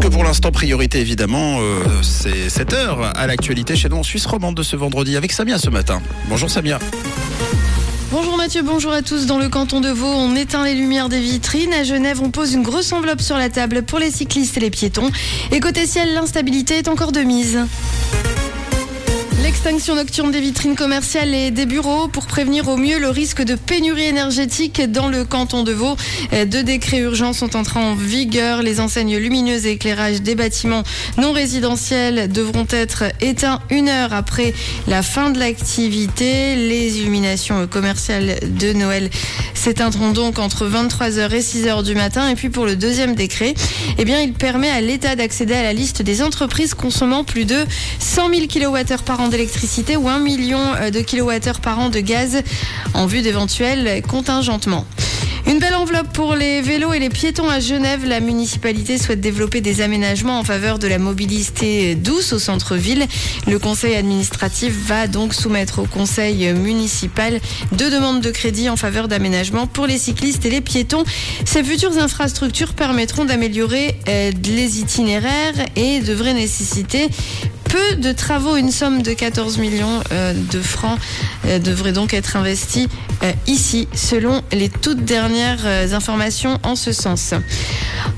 Puisque pour l'instant, priorité évidemment, euh, c'est 7 heures à l'actualité chez nous en Suisse romande de ce vendredi avec Samia ce matin. Bonjour Samia. Bonjour Mathieu, bonjour à tous. Dans le canton de Vaud, on éteint les lumières des vitrines. À Genève, on pose une grosse enveloppe sur la table pour les cyclistes et les piétons. Et côté ciel, l'instabilité est encore de mise. L'extinction nocturne des vitrines commerciales et des bureaux pour prévenir au mieux le risque de pénurie énergétique dans le canton de Vaud. Deux décrets urgents sont entrés en vigueur. Les enseignes lumineuses et éclairage des bâtiments non résidentiels devront être éteints une heure après la fin de l'activité. Les illuminations commerciales de Noël s'éteindront donc entre 23h et 6h du matin. Et puis pour le deuxième décret, eh bien, il permet à l'État d'accéder à la liste des entreprises consommant plus de 100 000 kWh par an d'électricité ou 1 million de kWh par an de gaz en vue d'éventuels contingentements. Une belle enveloppe pour les vélos et les piétons à Genève. La municipalité souhaite développer des aménagements en faveur de la mobilité douce au centre-ville. Le conseil administratif va donc soumettre au conseil municipal deux demandes de crédit en faveur d'aménagements pour les cyclistes et les piétons. Ces futures infrastructures permettront d'améliorer les itinéraires et devraient nécessiter peu de travaux. Une somme de 14 millions de francs devrait donc être investie ici, selon les toutes dernières informations en ce sens.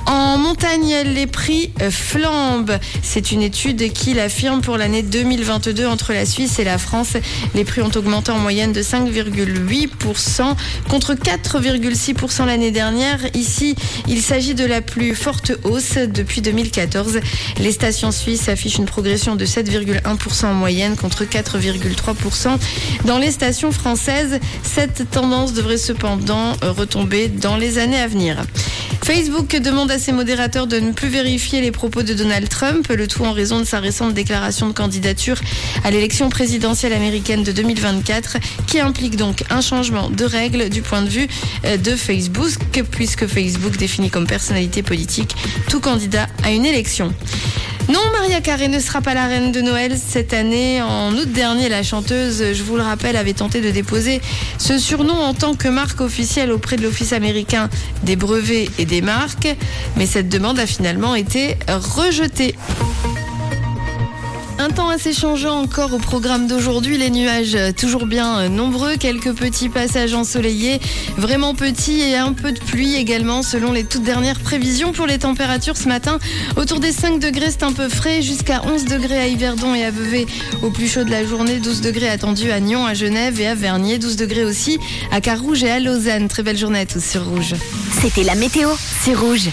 En montagne, les prix flambent. C'est une étude qui l'affirme pour l'année 2022 entre la Suisse et la France. Les prix ont augmenté en moyenne de 5,8% contre 4,6% l'année dernière. Ici, il s'agit de la plus forte hausse depuis 2014. Les stations suisses affichent une progression de 7,1% en moyenne contre 4,3% dans les stations françaises. Cette tendance devrait cependant retomber dans les années à venir. Facebook demande à ses modérateurs de ne plus vérifier les propos de Donald Trump, le tout en raison de sa récente déclaration de candidature à l'élection présidentielle américaine de 2024, qui implique donc un changement de règles du point de vue de Facebook, puisque Facebook définit comme personnalité politique tout candidat à une élection. Non, Maria Carré ne sera pas la reine de Noël cette année. En août dernier, la chanteuse, je vous le rappelle, avait tenté de déposer ce surnom en tant que marque officielle auprès de l'Office américain des brevets et des marques. Mais cette demande a finalement été rejetée. Un temps assez changeant encore au programme d'aujourd'hui. Les nuages toujours bien nombreux, quelques petits passages ensoleillés, vraiment petits et un peu de pluie également selon les toutes dernières prévisions pour les températures ce matin. Autour des 5 degrés, c'est un peu frais, jusqu'à 11 degrés à Yverdon et à Vevey au plus chaud de la journée, 12 degrés attendus à Nyon, à Genève et à Vernier, 12 degrés aussi à Carouge et à Lausanne. Très belle journée à tous sur Rouge. C'était la météo, c'est Rouge.